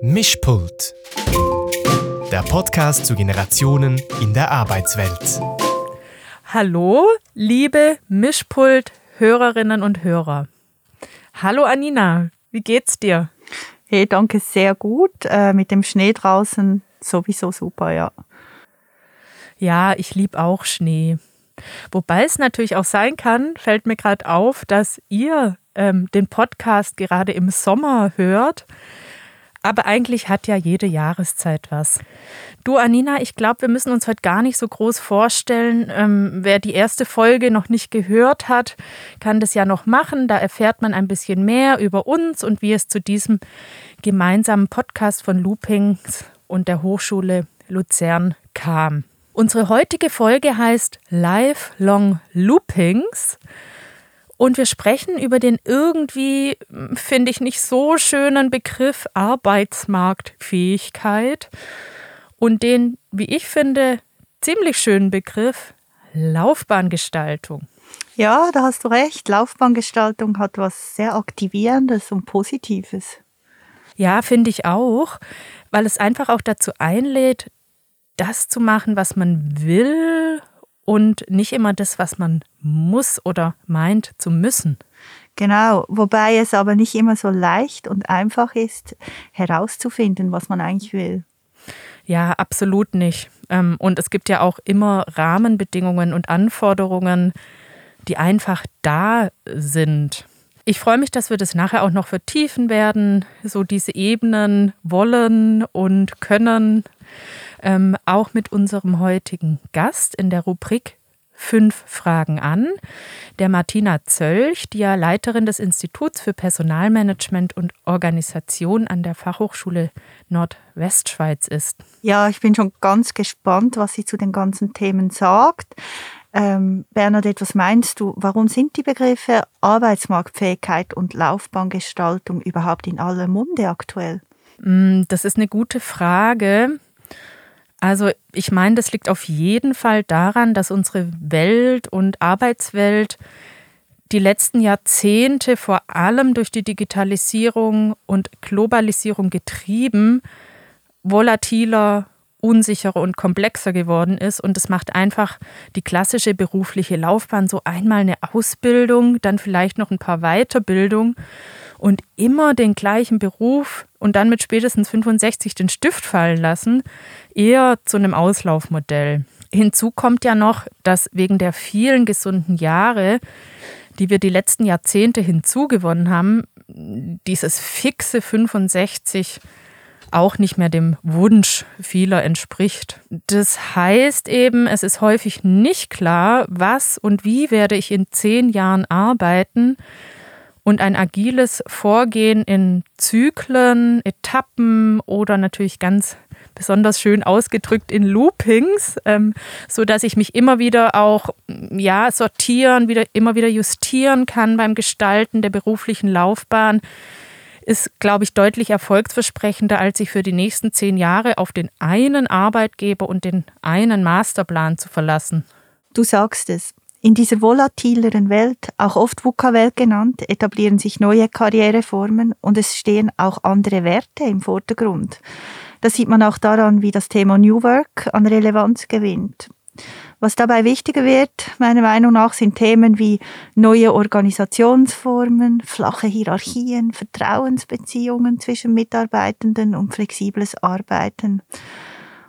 Mischpult. Der Podcast zu Generationen in der Arbeitswelt. Hallo, liebe Mischpult-Hörerinnen und Hörer. Hallo Anina, wie geht's dir? Hey, danke, sehr gut. Äh, mit dem Schnee draußen sowieso super, ja. Ja, ich liebe auch Schnee. Wobei es natürlich auch sein kann, fällt mir gerade auf, dass ihr ähm, den Podcast gerade im Sommer hört. Aber eigentlich hat ja jede Jahreszeit was. Du, Anina, ich glaube, wir müssen uns heute gar nicht so groß vorstellen. Ähm, wer die erste Folge noch nicht gehört hat, kann das ja noch machen. Da erfährt man ein bisschen mehr über uns und wie es zu diesem gemeinsamen Podcast von Loopings und der Hochschule Luzern kam. Unsere heutige Folge heißt Lifelong Loopings. Und wir sprechen über den irgendwie, finde ich, nicht so schönen Begriff Arbeitsmarktfähigkeit und den, wie ich finde, ziemlich schönen Begriff Laufbahngestaltung. Ja, da hast du recht. Laufbahngestaltung hat was sehr Aktivierendes und Positives. Ja, finde ich auch, weil es einfach auch dazu einlädt, das zu machen, was man will und nicht immer das, was man muss oder meint zu müssen. Genau, wobei es aber nicht immer so leicht und einfach ist, herauszufinden, was man eigentlich will. Ja, absolut nicht. Ähm, und es gibt ja auch immer Rahmenbedingungen und Anforderungen, die einfach da sind. Ich freue mich, dass wir das nachher auch noch vertiefen werden, so diese Ebenen wollen und können ähm, auch mit unserem heutigen Gast in der Rubrik Fünf Fragen an, der Martina Zölch, die ja Leiterin des Instituts für Personalmanagement und Organisation an der Fachhochschule Nordwestschweiz ist. Ja, ich bin schon ganz gespannt, was sie zu den ganzen Themen sagt. Ähm, Bernadette, was meinst du, warum sind die Begriffe Arbeitsmarktfähigkeit und Laufbahngestaltung überhaupt in aller Munde aktuell? Mm, das ist eine gute Frage. Also ich meine, das liegt auf jeden Fall daran, dass unsere Welt und Arbeitswelt die letzten Jahrzehnte vor allem durch die Digitalisierung und Globalisierung getrieben, volatiler, unsicherer und komplexer geworden ist. Und es macht einfach die klassische berufliche Laufbahn so einmal eine Ausbildung, dann vielleicht noch ein paar Weiterbildung und immer den gleichen Beruf und dann mit spätestens 65 den Stift fallen lassen, eher zu einem Auslaufmodell. Hinzu kommt ja noch, dass wegen der vielen gesunden Jahre, die wir die letzten Jahrzehnte hinzugewonnen haben, dieses fixe 65 auch nicht mehr dem Wunsch vieler entspricht. Das heißt eben, es ist häufig nicht klar, was und wie werde ich in zehn Jahren arbeiten und ein agiles Vorgehen in Zyklen, Etappen oder natürlich ganz besonders schön ausgedrückt in Loopings, ähm, so dass ich mich immer wieder auch ja sortieren, wieder immer wieder justieren kann beim Gestalten der beruflichen Laufbahn, ist, glaube ich, deutlich erfolgsversprechender, als sich für die nächsten zehn Jahre auf den einen Arbeitgeber und den einen Masterplan zu verlassen. Du sagst es. In dieser volatileren Welt, auch oft VUCA-Welt genannt, etablieren sich neue Karriereformen und es stehen auch andere Werte im Vordergrund. Das sieht man auch daran, wie das Thema New Work an Relevanz gewinnt. Was dabei wichtiger wird, meiner Meinung nach, sind Themen wie neue Organisationsformen, flache Hierarchien, Vertrauensbeziehungen zwischen Mitarbeitenden und flexibles Arbeiten.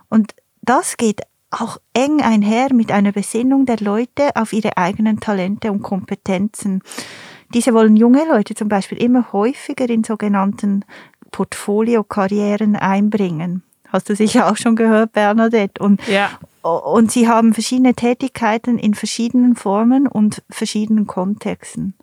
Und das geht auch eng einher mit einer Besinnung der Leute auf ihre eigenen Talente und Kompetenzen. Diese wollen junge Leute zum Beispiel immer häufiger in sogenannten Portfolio-Karrieren einbringen. Hast du sicher auch schon gehört, Bernadette? Und, ja. und sie haben verschiedene Tätigkeiten in verschiedenen Formen und verschiedenen Kontexten.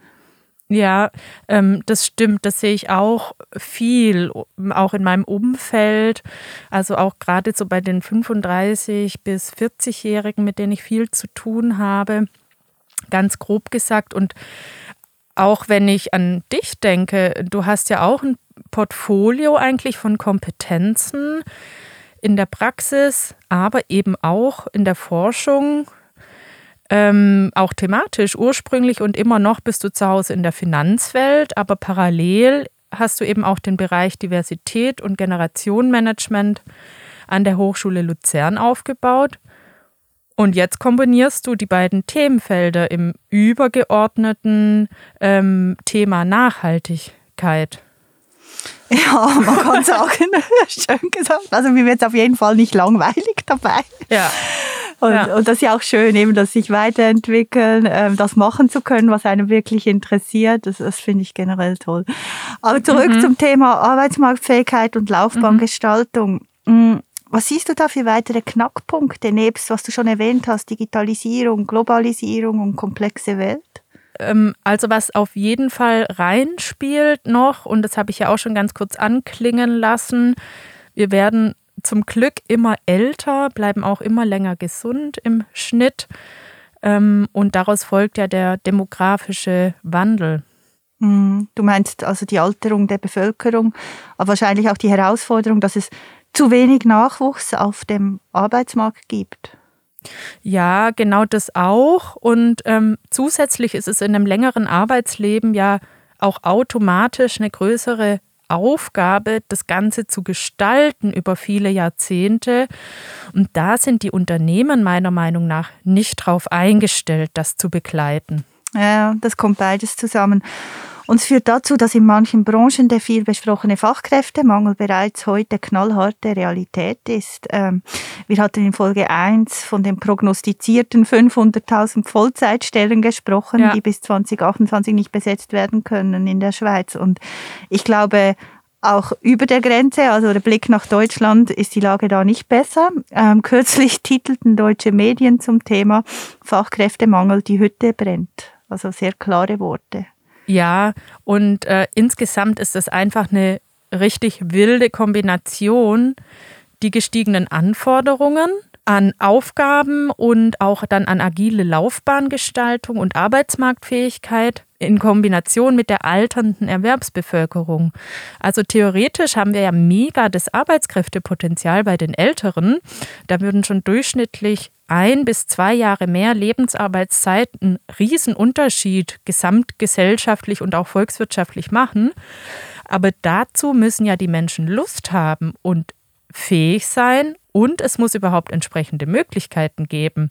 Ja, ähm, das stimmt. Das sehe ich auch viel, auch in meinem Umfeld. Also auch gerade so bei den 35 bis 40-Jährigen, mit denen ich viel zu tun habe. Ganz grob gesagt. Und auch wenn ich an dich denke, du hast ja auch ein Portfolio eigentlich von Kompetenzen in der Praxis, aber eben auch in der Forschung ähm, auch thematisch ursprünglich und immer noch bist du zu Hause in der Finanzwelt, aber parallel hast du eben auch den Bereich Diversität und Generationenmanagement an der Hochschule Luzern aufgebaut. Und jetzt kombinierst du die beiden Themenfelder im übergeordneten ähm, Thema Nachhaltigkeit. Ja, man kann sagen, schön gesagt. Also mir wird es auf jeden Fall nicht langweilig dabei. Ja. Und, ja. und das ist ja auch schön, eben, dass sich weiterentwickeln, ähm, das machen zu können, was einem wirklich interessiert. Das, das finde ich generell toll. Aber zurück mhm. zum Thema Arbeitsmarktfähigkeit und Laufbahngestaltung. Mhm. Was siehst du da für weitere Knackpunkte, nebst was du schon erwähnt hast, Digitalisierung, Globalisierung und komplexe Welt? Ähm, also was auf jeden Fall reinspielt noch, und das habe ich ja auch schon ganz kurz anklingen lassen, wir werden zum Glück immer älter, bleiben auch immer länger gesund im Schnitt. Ähm, und daraus folgt ja der demografische Wandel. Hm, du meinst also die Alterung der Bevölkerung, aber wahrscheinlich auch die Herausforderung, dass es zu wenig Nachwuchs auf dem Arbeitsmarkt gibt. Ja, genau das auch. Und ähm, zusätzlich ist es in einem längeren Arbeitsleben ja auch automatisch eine größere Aufgabe, das Ganze zu gestalten über viele Jahrzehnte. Und da sind die Unternehmen meiner Meinung nach nicht darauf eingestellt, das zu begleiten. Ja, das kommt beides zusammen. Und es führt dazu, dass in manchen Branchen der viel besprochene Fachkräftemangel bereits heute knallharte Realität ist. Ähm, wir hatten in Folge 1 von den prognostizierten 500.000 Vollzeitstellen gesprochen, ja. die bis 2028 nicht besetzt werden können in der Schweiz. Und ich glaube, auch über der Grenze, also der Blick nach Deutschland, ist die Lage da nicht besser. Ähm, kürzlich titelten deutsche Medien zum Thema Fachkräftemangel, die Hütte brennt. Also sehr klare Worte. Ja, und äh, insgesamt ist es einfach eine richtig wilde Kombination, die gestiegenen Anforderungen an Aufgaben und auch dann an agile Laufbahngestaltung und Arbeitsmarktfähigkeit in Kombination mit der alternden Erwerbsbevölkerung. Also theoretisch haben wir ja mega das Arbeitskräftepotenzial bei den Älteren. Da würden schon durchschnittlich ein bis zwei Jahre mehr Lebensarbeitszeit einen Riesenunterschied gesamtgesellschaftlich und auch volkswirtschaftlich machen. Aber dazu müssen ja die Menschen Lust haben und fähig sein und es muss überhaupt entsprechende Möglichkeiten geben.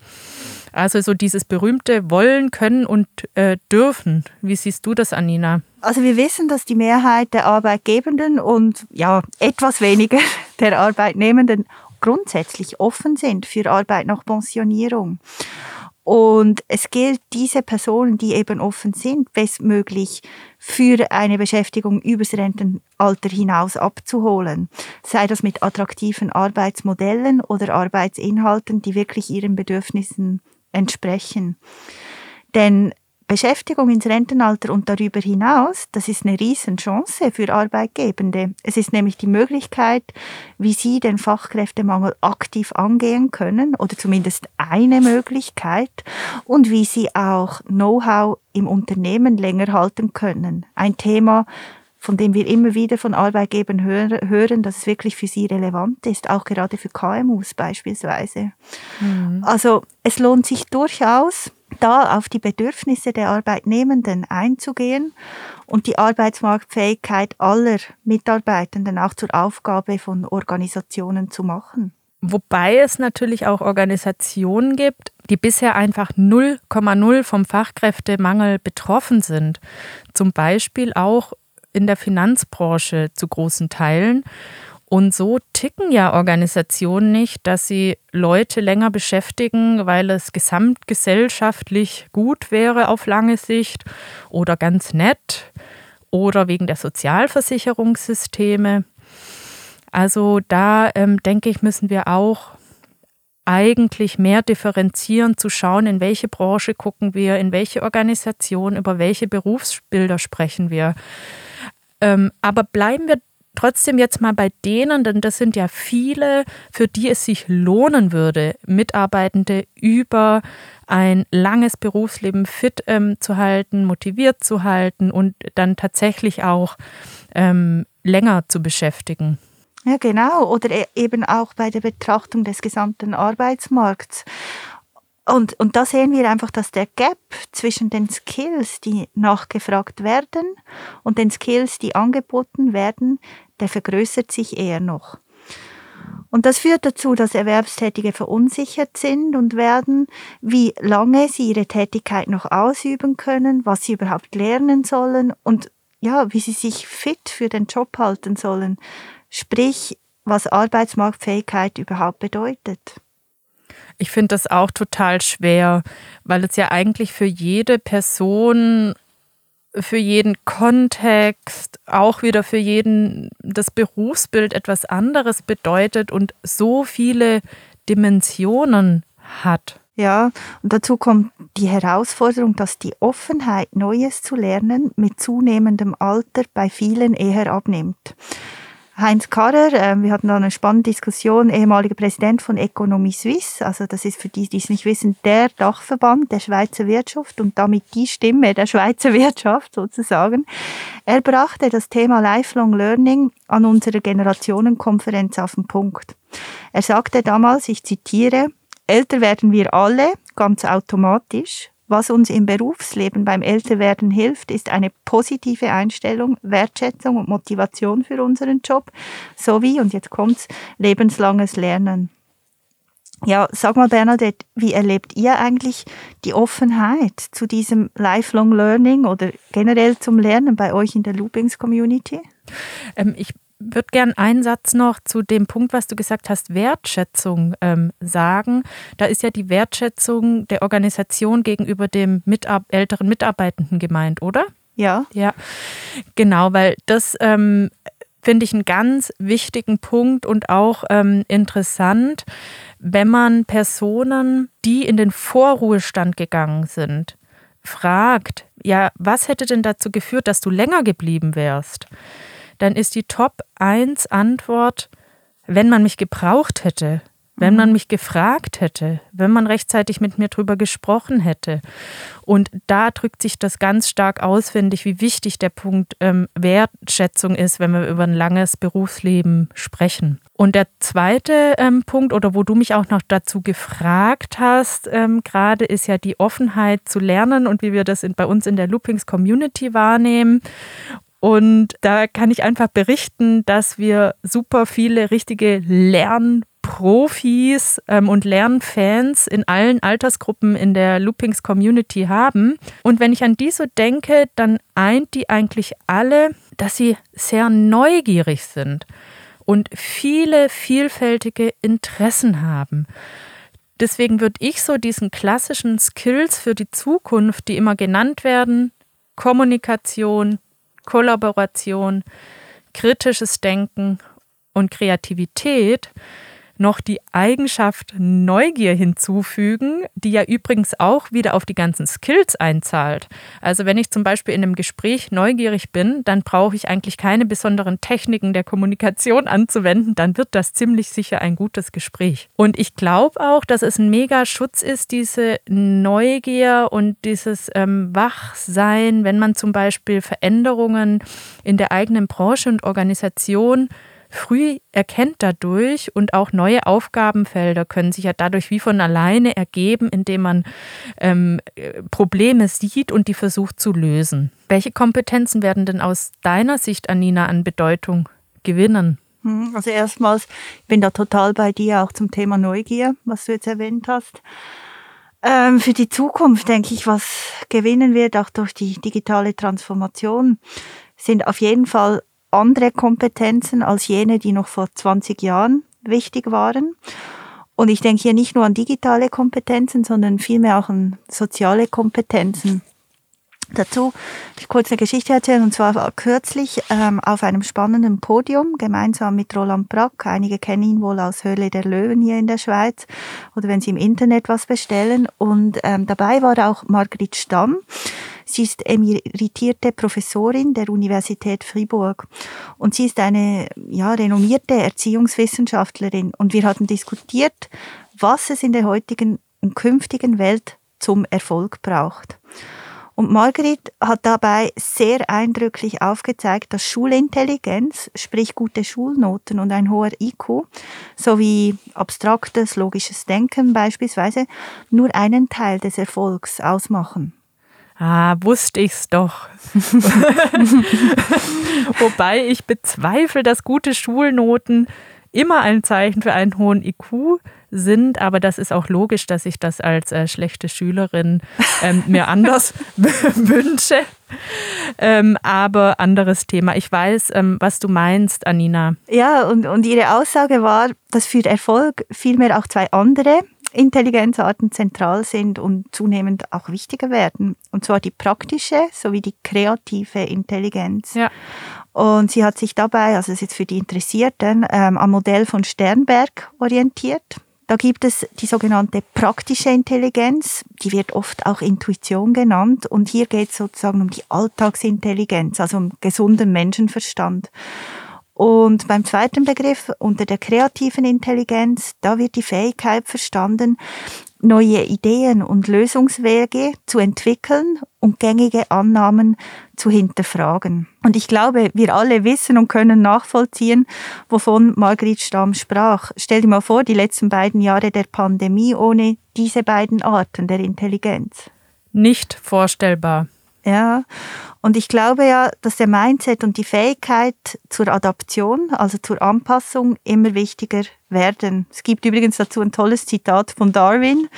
Also so dieses berühmte Wollen, Können und äh, Dürfen. Wie siehst du das, Anina? Also wir wissen, dass die Mehrheit der Arbeitgebenden und ja etwas weniger der Arbeitnehmenden grundsätzlich offen sind für Arbeit nach Pensionierung. Und es gilt, diese Personen, die eben offen sind, bestmöglich für eine Beschäftigung übers Rentenalter hinaus abzuholen. Sei das mit attraktiven Arbeitsmodellen oder Arbeitsinhalten, die wirklich ihren Bedürfnissen entsprechen. Denn Beschäftigung ins Rentenalter und darüber hinaus, das ist eine Riesenchance für Arbeitgebende. Es ist nämlich die Möglichkeit, wie sie den Fachkräftemangel aktiv angehen können oder zumindest eine Möglichkeit und wie sie auch Know-how im Unternehmen länger halten können. Ein Thema, von dem wir immer wieder von Arbeitgebern hören, dass es wirklich für sie relevant ist, auch gerade für KMUs beispielsweise. Mhm. Also es lohnt sich durchaus, da auf die Bedürfnisse der Arbeitnehmenden einzugehen und die Arbeitsmarktfähigkeit aller Mitarbeitenden auch zur Aufgabe von Organisationen zu machen. Wobei es natürlich auch Organisationen gibt, die bisher einfach 0,0 vom Fachkräftemangel betroffen sind. Zum Beispiel auch in der Finanzbranche zu großen Teilen. Und so ticken ja Organisationen nicht, dass sie Leute länger beschäftigen, weil es gesamtgesellschaftlich gut wäre auf lange Sicht oder ganz nett oder wegen der Sozialversicherungssysteme. Also da ähm, denke ich, müssen wir auch eigentlich mehr differenzieren, zu schauen, in welche Branche gucken wir, in welche Organisation, über welche Berufsbilder sprechen wir. Ähm, aber bleiben wir trotzdem jetzt mal bei denen, denn das sind ja viele, für die es sich lohnen würde, Mitarbeitende über ein langes Berufsleben fit ähm, zu halten, motiviert zu halten und dann tatsächlich auch ähm, länger zu beschäftigen. Ja, genau. Oder e-, eben auch bei der Betrachtung des gesamten Arbeitsmarkts. Und, und da sehen wir einfach, dass der Gap zwischen den Skills, die nachgefragt werden, und den Skills, die angeboten werden, der vergrößert sich eher noch. Und das führt dazu, dass Erwerbstätige verunsichert sind und werden, wie lange sie ihre Tätigkeit noch ausüben können, was sie überhaupt lernen sollen und ja, wie sie sich fit für den Job halten sollen. Sprich, was Arbeitsmarktfähigkeit überhaupt bedeutet. Ich finde das auch total schwer, weil es ja eigentlich für jede Person, für jeden Kontext, auch wieder für jeden das Berufsbild etwas anderes bedeutet und so viele Dimensionen hat. Ja, und dazu kommt die Herausforderung, dass die Offenheit, Neues zu lernen, mit zunehmendem Alter bei vielen eher abnimmt. Heinz Karrer, äh, wir hatten da eine spannende Diskussion, ehemaliger Präsident von Economie Suisse, also das ist für die, die es nicht wissen, der Dachverband der Schweizer Wirtschaft und damit die Stimme der Schweizer Wirtschaft sozusagen. Er brachte das Thema Lifelong Learning an unserer Generationenkonferenz auf den Punkt. Er sagte damals, ich zitiere, älter werden wir alle, ganz automatisch, was uns im Berufsleben beim Älterwerden hilft, ist eine positive Einstellung, Wertschätzung und Motivation für unseren Job sowie, und jetzt kommt's, lebenslanges Lernen. Ja, sag mal Bernadette, wie erlebt ihr eigentlich die Offenheit zu diesem Lifelong Learning oder generell zum Lernen bei euch in der Loopings Community? Ähm, ich würde gern einen Satz noch zu dem Punkt, was du gesagt hast, Wertschätzung ähm, sagen. Da ist ja die Wertschätzung der Organisation gegenüber dem Mitab älteren Mitarbeitenden gemeint, oder? Ja. Ja, genau, weil das ähm, finde ich einen ganz wichtigen Punkt und auch ähm, interessant, wenn man Personen, die in den Vorruhestand gegangen sind, fragt, ja, was hätte denn dazu geführt, dass du länger geblieben wärst? Dann ist die Top 1 Antwort, wenn man mich gebraucht hätte, wenn man mhm. mich gefragt hätte, wenn man rechtzeitig mit mir drüber gesprochen hätte. Und da drückt sich das ganz stark aus, finde ich, wie wichtig der Punkt ähm, Wertschätzung ist, wenn wir über ein langes Berufsleben sprechen. Und der zweite ähm, Punkt, oder wo du mich auch noch dazu gefragt hast, ähm, gerade ist ja die Offenheit zu lernen und wie wir das in, bei uns in der Loopings Community wahrnehmen. Und da kann ich einfach berichten, dass wir super viele richtige Lernprofis ähm, und Lernfans in allen Altersgruppen in der Loopings Community haben. Und wenn ich an die so denke, dann eint die eigentlich alle, dass sie sehr neugierig sind und viele vielfältige Interessen haben. Deswegen würde ich so diesen klassischen Skills für die Zukunft, die immer genannt werden, Kommunikation, Kollaboration, kritisches Denken und Kreativität noch die Eigenschaft Neugier hinzufügen, die ja übrigens auch wieder auf die ganzen Skills einzahlt. Also wenn ich zum Beispiel in einem Gespräch neugierig bin, dann brauche ich eigentlich keine besonderen Techniken der Kommunikation anzuwenden, dann wird das ziemlich sicher ein gutes Gespräch. Und ich glaube auch, dass es ein mega Schutz ist, diese Neugier und dieses ähm, Wachsein, wenn man zum Beispiel Veränderungen in der eigenen Branche und Organisation früh erkennt dadurch und auch neue Aufgabenfelder können sich ja dadurch wie von alleine ergeben, indem man ähm, Probleme sieht und die versucht zu lösen. Welche Kompetenzen werden denn aus deiner Sicht, Anina, an Bedeutung gewinnen? Hm, also erstmals, ich bin da total bei dir auch zum Thema Neugier, was du jetzt erwähnt hast. Ähm, für die Zukunft denke ich, was gewinnen wird, auch durch die digitale Transformation, sind auf jeden Fall andere Kompetenzen als jene, die noch vor 20 Jahren wichtig waren. Und ich denke hier nicht nur an digitale Kompetenzen, sondern vielmehr auch an soziale Kompetenzen. Dazu ich kurz eine Geschichte erzählen, und zwar kürzlich ähm, auf einem spannenden Podium, gemeinsam mit Roland Brack. Einige kennen ihn wohl aus Höhle der Löwen hier in der Schweiz oder wenn sie im Internet was bestellen. Und ähm, dabei war auch Margrit Stamm. Sie ist emeritierte Professorin der Universität Fribourg und sie ist eine ja, renommierte Erziehungswissenschaftlerin. Und wir hatten diskutiert, was es in der heutigen und künftigen Welt zum Erfolg braucht. Und Margrit hat dabei sehr eindrücklich aufgezeigt, dass Schulintelligenz, sprich gute Schulnoten und ein hoher IQ, sowie abstraktes, logisches Denken beispielsweise, nur einen Teil des Erfolgs ausmachen. Ah, wusste ich's doch. Wobei ich bezweifle, dass gute Schulnoten immer ein Zeichen für einen hohen IQ sind, aber das ist auch logisch, dass ich das als äh, schlechte Schülerin ähm, mir anders wünsche. Ähm, aber anderes Thema. Ich weiß, ähm, was du meinst, Anina. Ja, und, und ihre Aussage war, dass für Erfolg vielmehr auch zwei andere Intelligenzarten zentral sind und zunehmend auch wichtiger werden. Und zwar die praktische sowie die kreative Intelligenz. Ja. Und sie hat sich dabei, also das ist jetzt für die Interessierten, ähm, am Modell von Sternberg orientiert. Da gibt es die sogenannte praktische Intelligenz, die wird oft auch Intuition genannt. Und hier geht es sozusagen um die Alltagsintelligenz, also um gesunden Menschenverstand. Und beim zweiten Begriff unter der kreativen Intelligenz, da wird die Fähigkeit verstanden, neue Ideen und Lösungswege zu entwickeln und gängige Annahmen zu hinterfragen. Und ich glaube, wir alle wissen und können nachvollziehen, wovon Margrit Stamm sprach. Stell dir mal vor, die letzten beiden Jahre der Pandemie ohne diese beiden Arten der Intelligenz. Nicht vorstellbar. Ja, und ich glaube ja, dass der Mindset und die Fähigkeit zur Adaption, also zur Anpassung, immer wichtiger werden. Es gibt übrigens dazu ein tolles Zitat von Darwin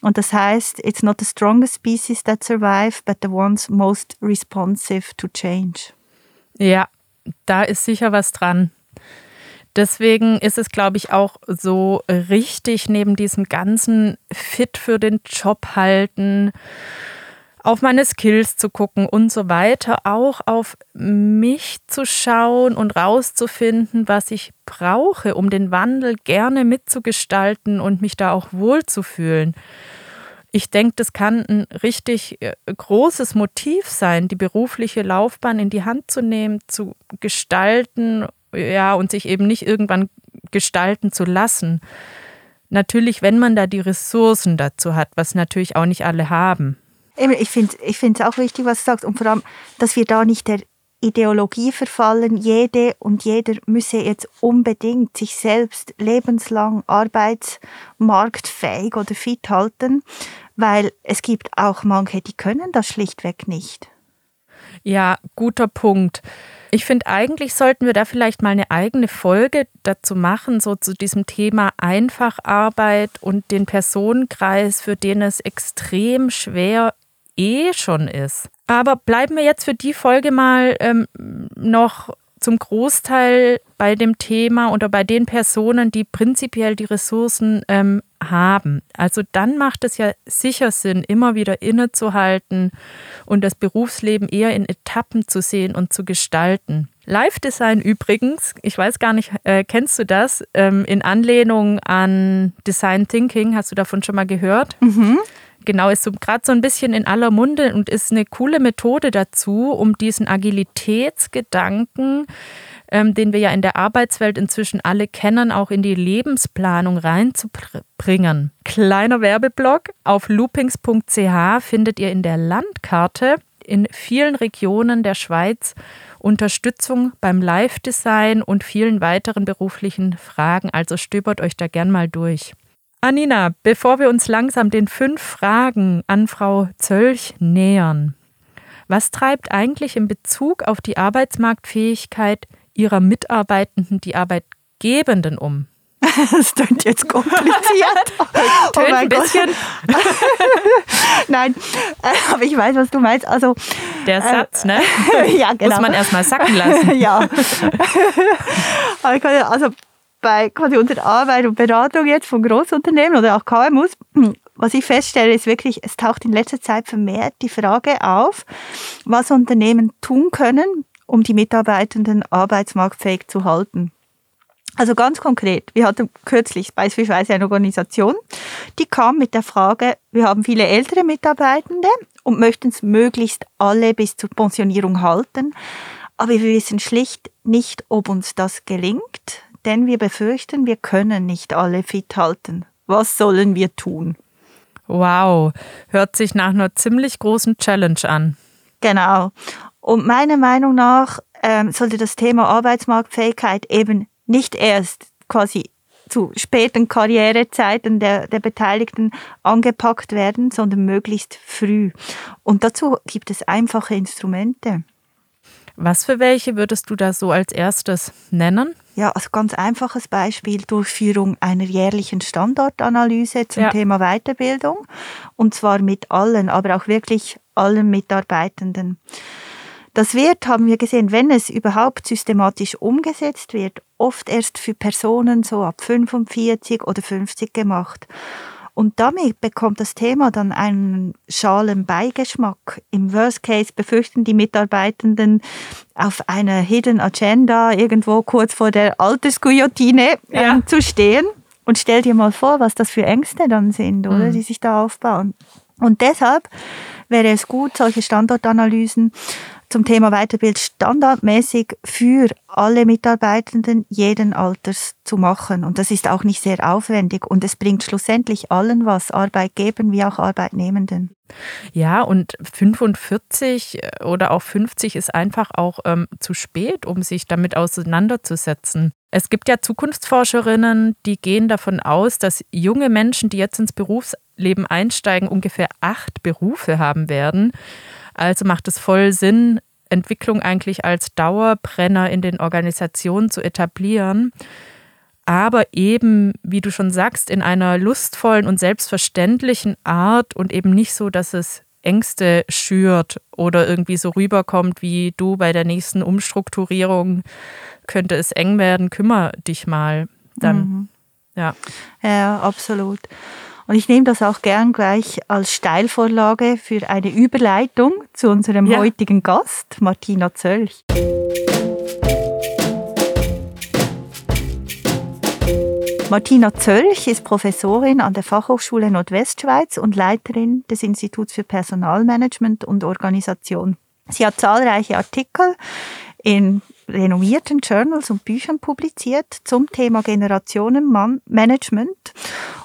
und das heißt, It's not the strongest species that survive, but the ones most responsive to change. Ja, da ist sicher was dran. Deswegen ist es, glaube ich, auch so richtig, neben diesem ganzen Fit für den Job halten auf meine Skills zu gucken und so weiter, auch auf mich zu schauen und rauszufinden, was ich brauche, um den Wandel gerne mitzugestalten und mich da auch wohlzufühlen. Ich denke, das kann ein richtig äh, großes Motiv sein, die berufliche Laufbahn in die Hand zu nehmen, zu gestalten, ja, und sich eben nicht irgendwann gestalten zu lassen. Natürlich, wenn man da die Ressourcen dazu hat, was natürlich auch nicht alle haben. Ich finde es ich auch wichtig, was du sagst. Und vor allem, dass wir da nicht der Ideologie verfallen, jede und jeder müsse jetzt unbedingt sich selbst lebenslang arbeitsmarktfähig oder fit halten, weil es gibt auch manche, die können das schlichtweg nicht. Ja, guter Punkt. Ich finde, eigentlich sollten wir da vielleicht mal eine eigene Folge dazu machen, so zu diesem Thema Einfacharbeit und den Personenkreis, für den es extrem schwer eh schon ist. Aber bleiben wir jetzt für die Folge mal ähm, noch zum Großteil bei dem Thema oder bei den Personen, die prinzipiell die Ressourcen ähm, haben. Also dann macht es ja sicher Sinn, immer wieder innezuhalten und das Berufsleben eher in Etappen zu sehen und zu gestalten. Live-Design übrigens, ich weiß gar nicht, äh, kennst du das? Ähm, in Anlehnung an Design Thinking, hast du davon schon mal gehört? Mhm genau, ist so gerade so ein bisschen in aller Munde und ist eine coole Methode dazu, um diesen Agilitätsgedanken, ähm, den wir ja in der Arbeitswelt inzwischen alle kennen, auch in die Lebensplanung reinzubringen. Kleiner Werbeblock. Auf loopings.ch findet ihr in der Landkarte in vielen Regionen der Schweiz Unterstützung beim Live-Design und vielen weiteren beruflichen Fragen. Also stöbert euch da gern mal durch. Anina, bevor wir uns langsam den fünf Fragen an Frau Zölch nähern, was treibt eigentlich in Bezug auf die Arbeitsmarktfähigkeit Ihrer Mitarbeitenden die Arbeitgebenden um? Das klingt jetzt kompliziert. oh ein bisschen. Nein, äh, aber ich weiß, was du meinst. Also, Der äh, Satz, ne? ja, genau. Muss man erstmal sacken lassen. ja. also bei quasi unserer Arbeit und Beratung jetzt von Großunternehmen oder auch KMUs, was ich feststelle, ist wirklich, es taucht in letzter Zeit vermehrt die Frage auf, was Unternehmen tun können, um die Mitarbeitenden arbeitsmarktfähig zu halten. Also ganz konkret, wir hatten kürzlich beispielsweise eine Organisation, die kam mit der Frage, wir haben viele ältere Mitarbeitende und möchten es möglichst alle bis zur Pensionierung halten, aber wir wissen schlicht nicht, ob uns das gelingt denn wir befürchten, wir können nicht alle fit halten. Was sollen wir tun? Wow, hört sich nach einer ziemlich großen Challenge an. Genau. Und meiner Meinung nach ähm, sollte das Thema Arbeitsmarktfähigkeit eben nicht erst quasi zu späten Karrierezeiten der, der Beteiligten angepackt werden, sondern möglichst früh. Und dazu gibt es einfache Instrumente. Was für welche würdest du da so als erstes nennen? Ja, als ganz einfaches Beispiel Durchführung einer jährlichen Standortanalyse zum Ja. Thema Weiterbildung und zwar mit allen, aber auch wirklich allen Mitarbeitenden. Das wird, haben wir gesehen, wenn es überhaupt systematisch umgesetzt wird, oft erst für Personen so ab 45 oder 50 gemacht. Und damit bekommt das Thema dann einen schalen Beigeschmack. Im Worst Case befürchten die Mitarbeitenden auf einer Hidden Agenda irgendwo kurz vor der Altersguillotine Ja. ähm, zu stehen. Und stell dir mal vor, was das für Ängste dann sind, oder, Mhm. die sich da aufbauen. Und deshalb wäre es gut, solche Standortanalysen zum Thema Weiterbild standardmäßig für alle Mitarbeitenden jeden Alters zu machen. Und das ist auch nicht sehr aufwendig und es bringt schlussendlich allen was, Arbeitgebern wie auch Arbeitnehmenden. Ja, und 45 oder auch 50 ist einfach auch ähm, zu spät, um sich damit auseinanderzusetzen. Es gibt ja Zukunftsforscherinnen, die gehen davon aus, dass junge Menschen, die jetzt ins Berufsleben einsteigen, ungefähr acht Berufe haben werden. Also macht es voll Sinn, Entwicklung eigentlich als Dauerbrenner in den Organisationen zu etablieren. Aber eben, wie du schon sagst, in einer lustvollen und selbstverständlichen Art und eben nicht so, dass es Ängste schürt oder irgendwie so rüberkommt wie du bei der nächsten Umstrukturierung könnte es eng werden, kümmere dich mal dann. Ja. Ja, absolut. Und ich nehme das auch gern gleich als Steilvorlage für eine Überleitung zu unserem Ja. heutigen Gast, Martina Zölch. Martina Zölch ist Professorin an der Fachhochschule Nordwestschweiz und Leiterin des Instituts für Personalmanagement und Organisation. Sie hat zahlreiche Artikel in renommierten Journals und Büchern publiziert zum Thema Generationenmanagement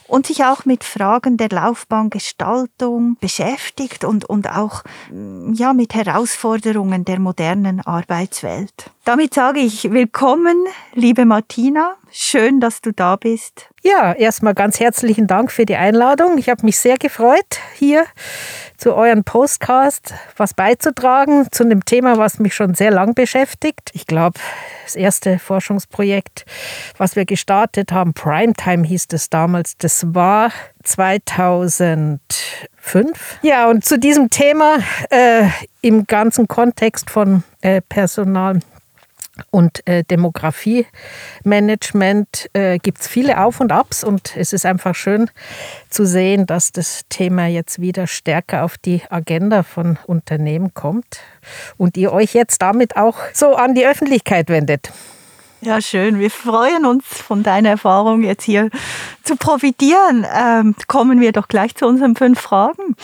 und sich auch mit Fragen der Laufbahngestaltung beschäftigt und, und auch mm, ja, mit Herausforderungen der modernen Arbeitswelt. Damit sage ich willkommen, liebe Martina. Schön, dass du da bist. Ja, erstmal ganz herzlichen Dank für die Einladung. Ich habe mich sehr gefreut, hier zu euren Postcast was beizutragen zu einem Thema, was mich schon sehr lang beschäftigt. Ich glaube, das erste Forschungsprojekt, was wir gestartet haben, Primetime hieß es damals, das war 2005. Ja, und zu diesem Thema äh, im ganzen Kontext von äh, Personal und äh, Demografie-Management äh, gibt es viele Auf und Abs und es ist einfach schön zu sehen, dass das Thema jetzt wieder stärker auf die Agenda von Unternehmen kommt und ihr euch jetzt damit auch so an die Öffentlichkeit wendet. Ja, schön. Wir freuen uns, von deiner Erfahrung jetzt hier zu profitieren. Ähm, kommen wir doch gleich zu unseren fünf Fragen.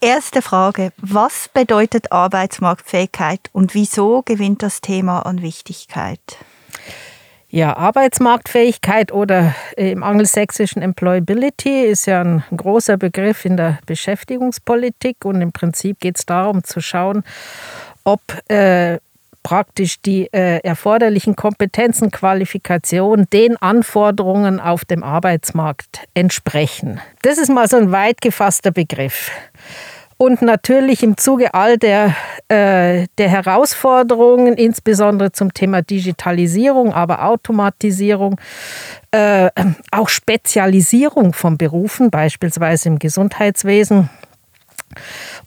Erste Frage. Was bedeutet Arbeitsmarktfähigkeit und wieso gewinnt das Thema an Wichtigkeit? Ja, Arbeitsmarktfähigkeit oder im angelsächsischen Employability ist ja ein großer Begriff in der Beschäftigungspolitik und im Prinzip geht es darum zu schauen, ob äh, praktisch die äh, erforderlichen Kompetenzen, Qualifikationen den Anforderungen auf dem Arbeitsmarkt entsprechen. Das ist mal so ein weit gefasster Begriff. Und natürlich im Zuge all der, äh, der Herausforderungen, insbesondere zum Thema Digitalisierung, aber Automatisierung, äh, auch Spezialisierung von Berufen, beispielsweise im Gesundheitswesen,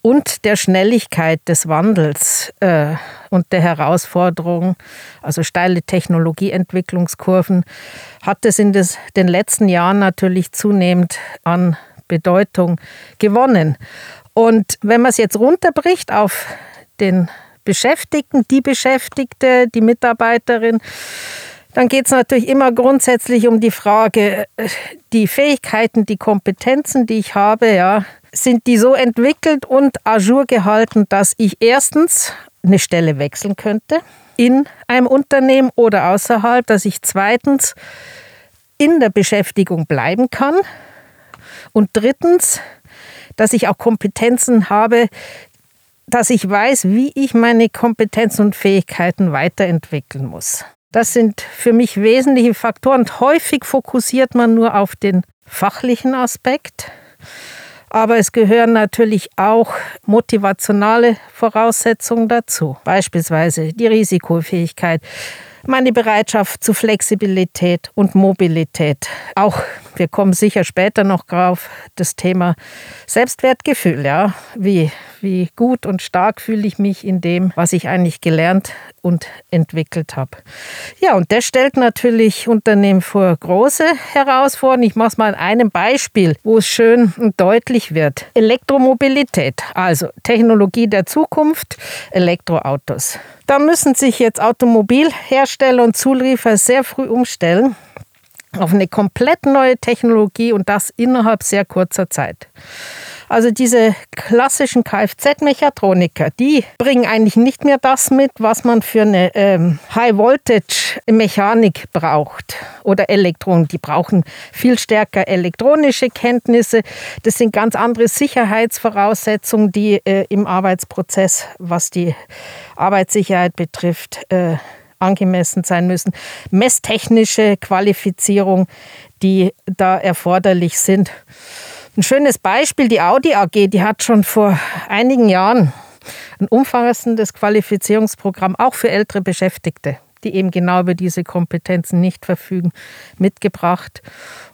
und der Schnelligkeit des Wandels äh, und der Herausforderungen, also steile Technologieentwicklungskurven, hat es in des, den letzten Jahren natürlich zunehmend an Bedeutung gewonnen. Und wenn man es jetzt runterbricht auf den Beschäftigten, die Beschäftigte, die Mitarbeiterin, dann geht es natürlich immer grundsätzlich um die Frage, äh, die Fähigkeiten, die Kompetenzen, die ich habe, ja, sind die so entwickelt und ajour gehalten, dass ich erstens eine Stelle wechseln könnte in einem Unternehmen oder außerhalb, dass ich zweitens in der Beschäftigung bleiben kann und drittens, dass ich auch Kompetenzen habe, dass ich weiß, wie ich meine Kompetenzen und Fähigkeiten weiterentwickeln muss. Das sind für mich wesentliche Faktoren. Häufig fokussiert man nur auf den fachlichen Aspekt. Aber es gehören natürlich auch motivationale Voraussetzungen dazu. Beispielsweise die Risikofähigkeit, meine Bereitschaft zu Flexibilität und Mobilität. Auch, wir kommen sicher später noch drauf, das Thema Selbstwertgefühl. Ja, wie, wie gut und stark fühle ich mich in dem, was ich eigentlich gelernt und entwickelt habe. Ja, und das stellt natürlich Unternehmen vor große Herausforderungen. Ich mache es mal an einem Beispiel, wo es schön und deutlich wird. Elektromobilität, also Technologie der Zukunft, Elektroautos. Da müssen sich jetzt Automobilhersteller und Zulieferer sehr früh umstellen auf eine komplett neue Technologie und das innerhalb sehr kurzer Zeit. Also diese klassischen Kfz-Mechatroniker, die bringen eigentlich nicht mehr das mit, was man für eine ähm, High-Voltage-Mechanik braucht oder Elektronen. Die brauchen viel stärker elektronische Kenntnisse. Das sind ganz andere Sicherheitsvoraussetzungen, die äh, im Arbeitsprozess, was die Arbeitssicherheit betrifft, äh, angemessen sein müssen. Messtechnische Qualifizierung, die da erforderlich sind. Ein schönes Beispiel, die Audi AG, die hat schon vor einigen Jahren ein umfassendes Qualifizierungsprogramm auch für ältere Beschäftigte, die eben genau über diese Kompetenzen nicht verfügen, mitgebracht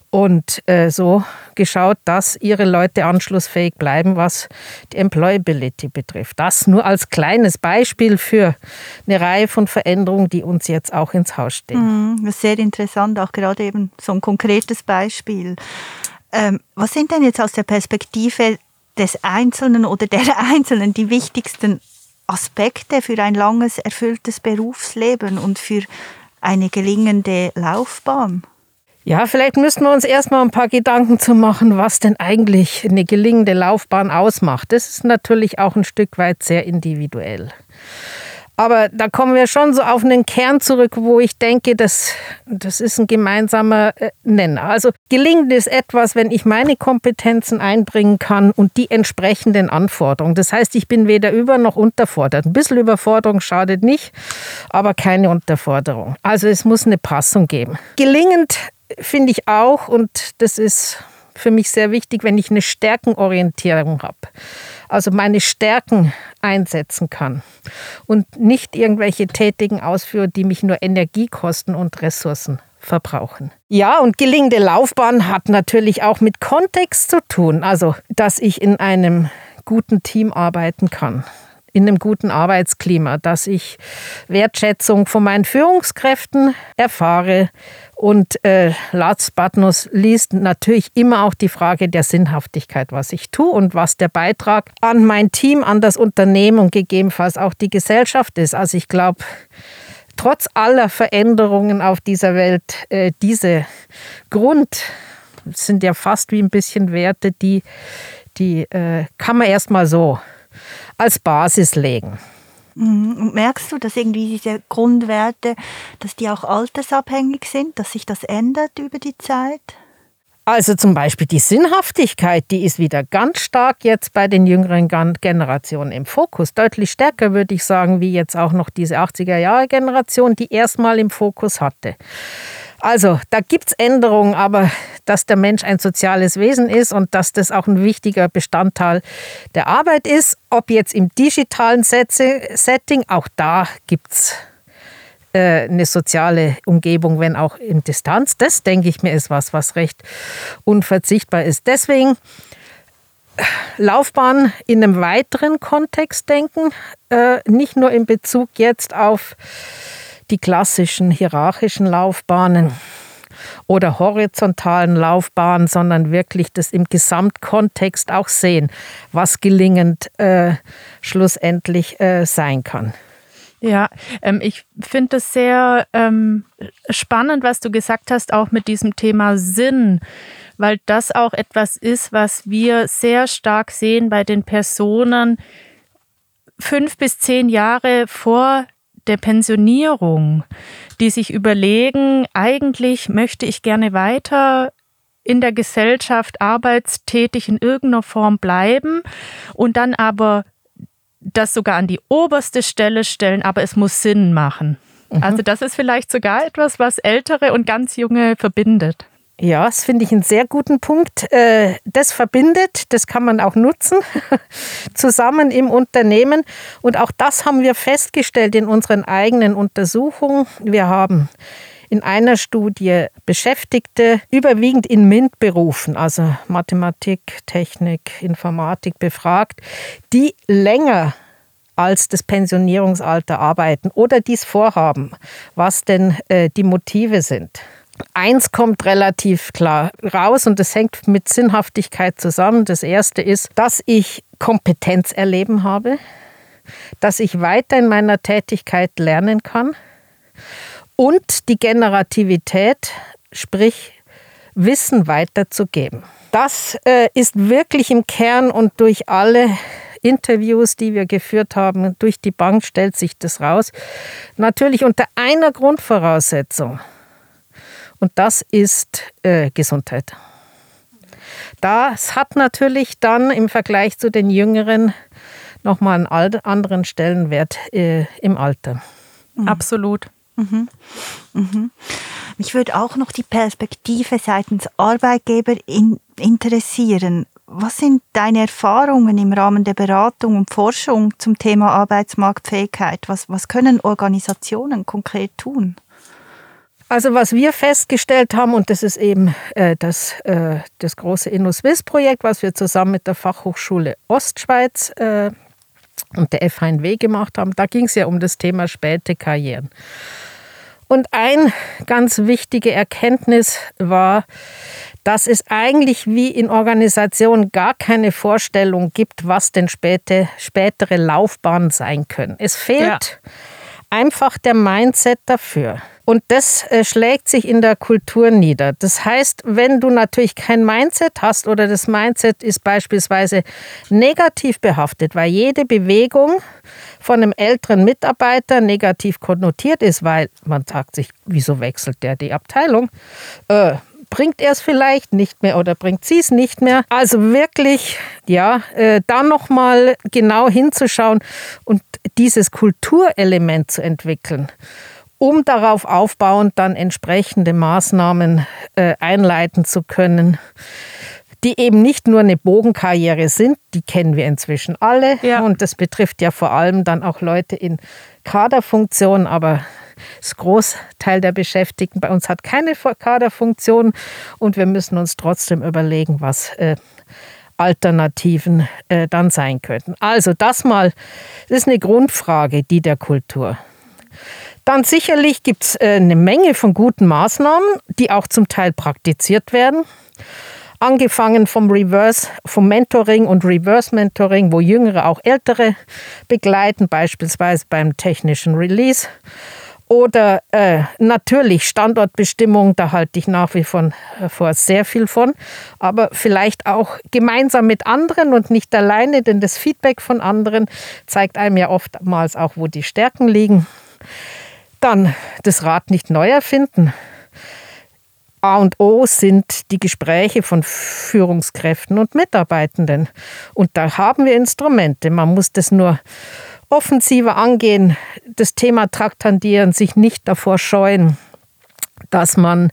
und äh, so geschaut, dass ihre Leute anschlussfähig bleiben, was die Employability betrifft. Das nur als kleines Beispiel für eine Reihe von Veränderungen, die uns jetzt auch ins Haus stehen. Mhm, sehr interessant, auch gerade eben so ein konkretes Beispiel. Ähm, was sind denn jetzt aus der Perspektive des Einzelnen oder der Einzelnen die wichtigsten Aspekte für ein langes, erfülltes Berufsleben und für eine gelingende Laufbahn? Ja, vielleicht müssten wir uns erstmal ein paar Gedanken zu machen, was denn eigentlich eine gelingende Laufbahn ausmacht. Das ist natürlich auch ein Stück weit sehr individuell. Aber da kommen wir schon so auf einen Kern zurück, wo ich denke, das, das ist ein gemeinsamer äh, Nenner. Also gelingend ist etwas, wenn ich meine Kompetenzen einbringen kann und die entsprechenden Anforderungen. Das heißt, ich bin weder über noch unterfordert. Ein bisschen Überforderung schadet nicht, aber keine Unterforderung. Also es muss eine Passung geben. Gelingend finde ich auch, und das ist für mich sehr wichtig, wenn ich eine Stärkenorientierung habe. Also meine Stärken einsetzen kann und nicht irgendwelche Tätigen ausführe, die mich nur Energie kosten und Ressourcen verbrauchen. Ja, und gelingende Laufbahn hat natürlich auch mit Kontext zu tun, also dass ich in einem guten Team arbeiten kann in einem guten Arbeitsklima, dass ich Wertschätzung von meinen Führungskräften erfahre, und äh, but not least natürlich immer auch die Frage der Sinnhaftigkeit, was ich tue und was der Beitrag an mein Team, an das Unternehmen und gegebenenfalls auch die Gesellschaft ist. Also ich glaube, trotz aller Veränderungen auf dieser Welt, äh, diese Grund sind ja fast wie ein bisschen Werte, die, die äh, kann man erstmal so als Basis legen. Mhm. Und merkst du, dass irgendwie diese Grundwerte, dass die auch altersabhängig sind, dass sich das ändert über die Zeit? Also zum Beispiel die Sinnhaftigkeit, die ist wieder ganz stark jetzt bei den jüngeren Generationen im Fokus. Deutlich stärker würde ich sagen, wie jetzt auch noch diese 80er-Jahre-Generation, die erstmal im Fokus hatte. Also, da gibt es Änderungen, aber dass der Mensch ein soziales Wesen ist und dass das auch ein wichtiger Bestandteil der Arbeit ist, ob jetzt im digitalen Setting, auch da gibt es äh, eine soziale Umgebung, wenn auch in Distanz. Das, denke ich mir, ist was, was recht unverzichtbar ist. Deswegen Laufbahn in einem weiteren Kontext denken, äh, nicht nur in Bezug jetzt auf die klassischen hierarchischen Laufbahnen oder horizontalen Laufbahnen, sondern wirklich das im Gesamtkontext auch sehen, was gelingend äh, schlussendlich äh, sein kann. Ja, ähm, ich finde es sehr ähm, spannend, was du gesagt hast, auch mit diesem Thema Sinn, weil das auch etwas ist, was wir sehr stark sehen bei den Personen fünf bis zehn Jahre vor der Pensionierung, die sich überlegen, eigentlich möchte ich gerne weiter in der Gesellschaft arbeitstätig in irgendeiner Form bleiben und dann aber das sogar an die oberste Stelle stellen, aber es muss Sinn machen. Mhm. Also das ist vielleicht sogar etwas, was Ältere und ganz Junge verbindet. Ja, das finde ich einen sehr guten Punkt. Äh, das verbindet, das kann man auch nutzen, zusammen im Unternehmen. Und auch das haben wir festgestellt in unseren eigenen Untersuchungen. Wir haben in einer Studie Beschäftigte überwiegend in MINT-Berufen, also Mathematik, Technik, Informatik befragt, die länger als das Pensionierungsalter arbeiten oder dies vorhaben, was denn äh, die Motive sind. Eins kommt relativ klar raus und das hängt mit Sinnhaftigkeit zusammen. Das erste ist, dass ich Kompetenz erleben habe, dass ich weiter in meiner Tätigkeit lernen kann und die Generativität, sprich Wissen weiterzugeben. Das äh, ist wirklich im Kern und durch alle Interviews, die wir geführt haben, durch die Bank stellt sich das raus. Natürlich unter einer Grundvoraussetzung. Und das ist äh, Gesundheit. Das hat natürlich dann im Vergleich zu den Jüngeren nochmal einen anderen Stellenwert äh, im Alter. Mhm. Absolut. Mhm. Mhm. Mich würde auch noch die Perspektive seitens Arbeitgeber in, interessieren. Was sind deine Erfahrungen im Rahmen der Beratung und Forschung zum Thema Arbeitsmarktfähigkeit? Was, was können Organisationen konkret tun? Also was wir festgestellt haben, und das ist eben äh, das, äh, das große InnoSwiss-Projekt, was wir zusammen mit der Fachhochschule Ostschweiz äh, und der FHNW gemacht haben, da ging es ja um das Thema späte Karrieren. Und ein ganz wichtige Erkenntnis war, dass es eigentlich wie in Organisationen gar keine Vorstellung gibt, was denn späte, spätere Laufbahnen sein können. Es fehlt ja. Einfach der Mindset dafür. Und das äh, schlägt sich in der Kultur nieder. Das heißt, wenn du natürlich kein Mindset hast oder das Mindset ist beispielsweise negativ behaftet, weil jede Bewegung von einem älteren Mitarbeiter negativ konnotiert ist, weil man sagt sich, wieso wechselt der die Abteilung? Äh, bringt er es vielleicht nicht mehr oder bringt sie es nicht mehr? Also wirklich, ja, äh, da nochmal genau hinzuschauen und dieses Kulturelement zu entwickeln um darauf aufbauend dann entsprechende Maßnahmen äh, einleiten zu können, die eben nicht nur eine Bogenkarriere sind, die kennen wir inzwischen alle. Ja. Und das betrifft ja vor allem dann auch Leute in Kaderfunktionen, aber das Großteil der Beschäftigten bei uns hat keine Kaderfunktion und wir müssen uns trotzdem überlegen, was äh, Alternativen äh, dann sein könnten. Also das mal, das ist eine Grundfrage, die der Kultur. Dann sicherlich gibt es äh, eine Menge von guten Maßnahmen, die auch zum Teil praktiziert werden. Angefangen vom Reverse, vom Mentoring und Reverse Mentoring, wo Jüngere auch Ältere begleiten, beispielsweise beim technischen Release. Oder äh, natürlich Standortbestimmung, da halte ich nach wie vor sehr viel von. Aber vielleicht auch gemeinsam mit anderen und nicht alleine, denn das Feedback von anderen zeigt einem ja oftmals auch, wo die Stärken liegen. Dann das Rad nicht neu erfinden. A und O sind die Gespräche von Führungskräften und Mitarbeitenden. Und da haben wir Instrumente. Man muss das nur offensiver angehen, das Thema traktandieren, sich nicht davor scheuen, dass man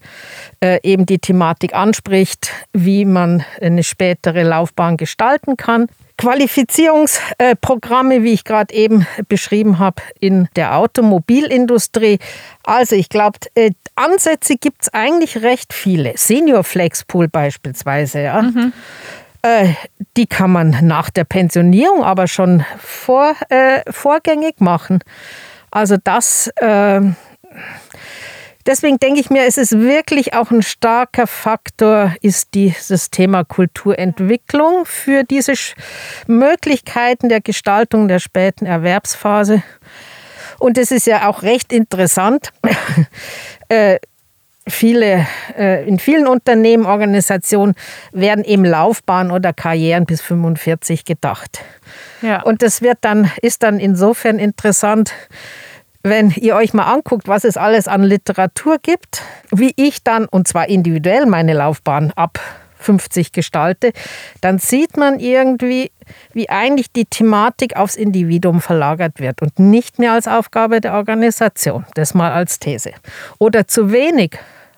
äh, eben die Thematik anspricht, wie man eine spätere Laufbahn gestalten kann. Qualifizierungsprogramme, wie ich gerade eben beschrieben habe, in der Automobilindustrie. Also ich glaube, äh, Ansätze gibt es eigentlich recht viele. Senior Flex Pool beispielsweise, ja. Mhm. Äh, die kann man nach der Pensionierung aber schon vor, äh, vorgängig machen. Also das äh, Deswegen denke ich mir, es ist wirklich auch ein starker Faktor, ist dieses Thema Kulturentwicklung für diese Möglichkeiten der Gestaltung der späten Erwerbsphase. Und es ist ja auch recht interessant. viele, äh, in vielen Unternehmen, Organisationen werden eben Laufbahn oder Karrieren bis 45 gedacht. Ja. Und das wird dann, ist dann insofern interessant, wenn ihr euch mal anguckt, was es alles an Literatur gibt, wie ich dann, und zwar individuell, meine Laufbahn ab 50 gestalte, dann sieht man irgendwie, wie eigentlich die Thematik aufs Individuum verlagert wird und nicht mehr als Aufgabe der Organisation. Das mal als These. Oder zu wenig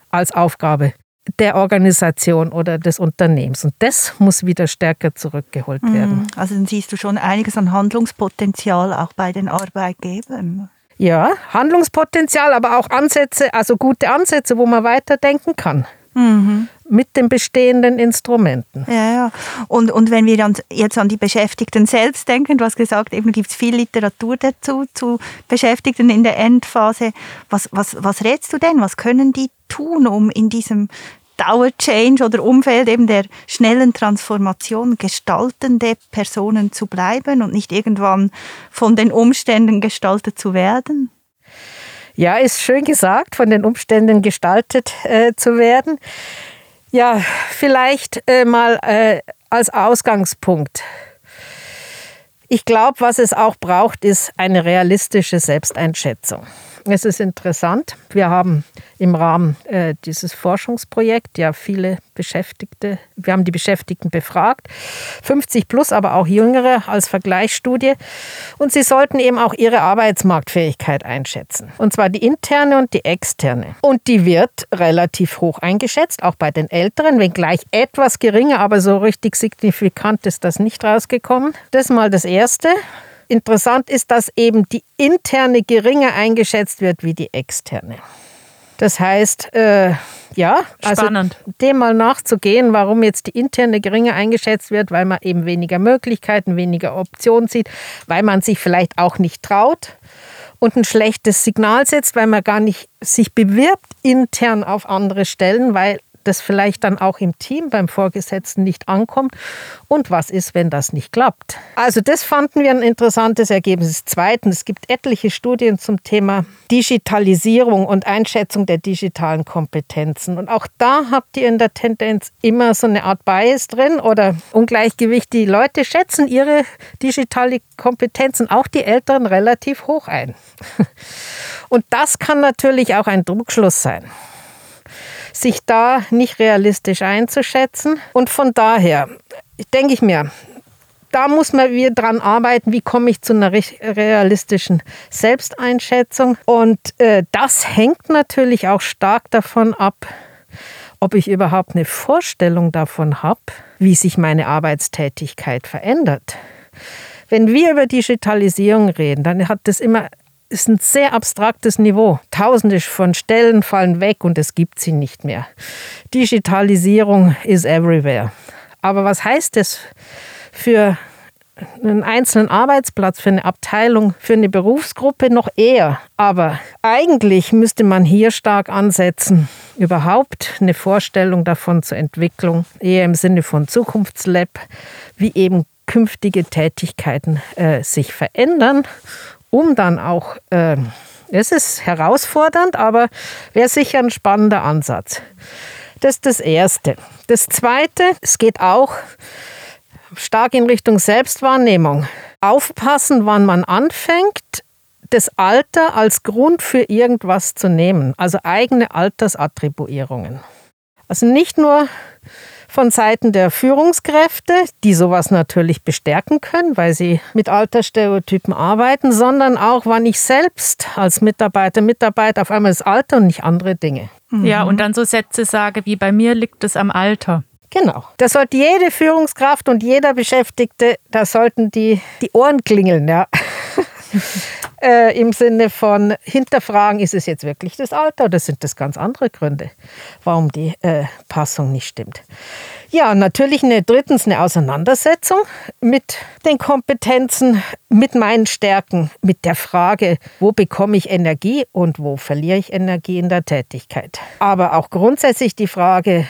als Aufgabe der Organisation oder des Unternehmens. Und das muss wieder stärker zurückgeholt mhm. werden. Also dann siehst du schon einiges an Handlungspotenzial auch bei den Arbeitgebern. Ja, Handlungspotenzial, aber auch Ansätze, also gute Ansätze, wo man weiterdenken kann. Mhm. Mit den bestehenden Instrumenten. Ja, ja. Und, und wenn wir jetzt an die Beschäftigten selbst denken, du hast gesagt, eben gibt es viel Literatur dazu, zu Beschäftigten in der Endphase. Was, was, was rätst du denn? Was können die tun, um in diesem Dauer-Change oder Umfeld eben der schnellen Transformation gestaltende Personen zu bleiben und nicht irgendwann von den Umständen gestaltet zu werden? Ja, ist schön gesagt, von den Umständen gestaltet äh, zu werden. Ja, vielleicht äh, mal äh, als Ausgangspunkt. Ich glaube, was es auch braucht, ist eine realistische Selbsteinschätzung. Es ist interessant. Wir haben im Rahmen äh, dieses Forschungsprojekts ja viele Beschäftigte, wir haben die Beschäftigten befragt, 50 plus, aber auch Jüngere als Vergleichsstudie. Und sie sollten eben auch ihre Arbeitsmarktfähigkeit einschätzen. Und zwar die interne und die externe. Und die wird relativ hoch eingeschätzt, auch bei den Älteren, wenngleich etwas geringer, aber so richtig signifikant ist das nicht rausgekommen. Das ist mal das Erste. Interessant ist, dass eben die interne geringer eingeschätzt wird wie die externe. Das heißt, äh, ja, also Spannend. dem mal nachzugehen, warum jetzt die interne geringer eingeschätzt wird, weil man eben weniger Möglichkeiten, weniger Optionen sieht, weil man sich vielleicht auch nicht traut und ein schlechtes Signal setzt, weil man gar nicht sich bewirbt intern auf andere Stellen, weil das vielleicht dann auch im Team beim Vorgesetzten nicht ankommt? Und was ist, wenn das nicht klappt? Also das fanden wir ein interessantes Ergebnis. Zweitens, es gibt etliche Studien zum Thema Digitalisierung und Einschätzung der digitalen Kompetenzen. Und auch da habt ihr in der Tendenz immer so eine Art Bias drin oder Ungleichgewicht. Die Leute schätzen ihre digitale Kompetenzen, auch die Älteren, relativ hoch ein. Und das kann natürlich auch ein Druckschluss sein sich da nicht realistisch einzuschätzen. Und von daher denke ich mir, da muss man wieder dran arbeiten, wie komme ich zu einer realistischen Selbsteinschätzung. Und äh, das hängt natürlich auch stark davon ab, ob ich überhaupt eine Vorstellung davon habe, wie sich meine Arbeitstätigkeit verändert. Wenn wir über Digitalisierung reden, dann hat das immer ist ein sehr abstraktes Niveau. Tausende von Stellen fallen weg und es gibt sie nicht mehr. Digitalisierung is everywhere. Aber was heißt das für einen einzelnen Arbeitsplatz, für eine Abteilung, für eine Berufsgruppe noch eher. Aber eigentlich müsste man hier stark ansetzen, überhaupt eine Vorstellung davon zur Entwicklung, eher im Sinne von Zukunftslab, wie eben künftige Tätigkeiten äh, sich verändern um dann auch, äh, es ist herausfordernd, aber wäre sicher ein spannender Ansatz. Das ist das Erste. Das Zweite, es geht auch stark in Richtung Selbstwahrnehmung. Aufpassen, wann man anfängt, das Alter als Grund für irgendwas zu nehmen, also eigene Altersattribuierungen. Also nicht nur von Seiten der Führungskräfte, die sowas natürlich bestärken können, weil sie mit Altersstereotypen arbeiten, sondern auch, wann ich selbst als Mitarbeiter, Mitarbeiter auf einmal das Alter und nicht andere Dinge. Ja, und dann so Sätze sage wie bei mir liegt es am Alter. Genau. Da sollte jede Führungskraft und jeder Beschäftigte, da sollten die, die Ohren klingeln, ja. äh, Im Sinne von hinterfragen, ist es jetzt wirklich das Alter oder sind das ganz andere Gründe, warum die äh, Passung nicht stimmt. Ja, natürlich eine, drittens eine Auseinandersetzung mit den Kompetenzen, mit meinen Stärken, mit der Frage, wo bekomme ich Energie und wo verliere ich Energie in der Tätigkeit. Aber auch grundsätzlich die Frage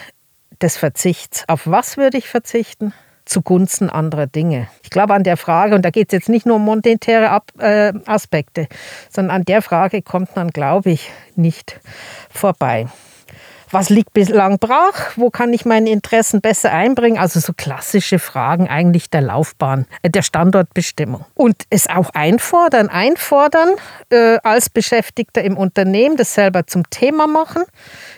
des Verzichts. Auf was würde ich verzichten? Zugunsten anderer Dinge. Ich glaube an der Frage, und da geht es jetzt nicht nur um monetäre Ab äh, Aspekte, sondern an der Frage kommt man, glaube ich, nicht vorbei. was liegt bislang brach, wo kann ich meine Interessen besser einbringen. Also so klassische Fragen eigentlich der Laufbahn, äh, der Standortbestimmung. Und es auch einfordern, einfordern äh, als Beschäftigter im Unternehmen, das selber zum Thema machen.